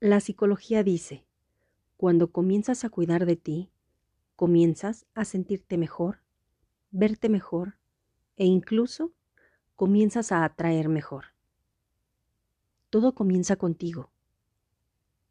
La psicología dice, cuando comienzas a cuidar de ti, comienzas a sentirte mejor, verte mejor e incluso comienzas a atraer mejor. Todo comienza contigo.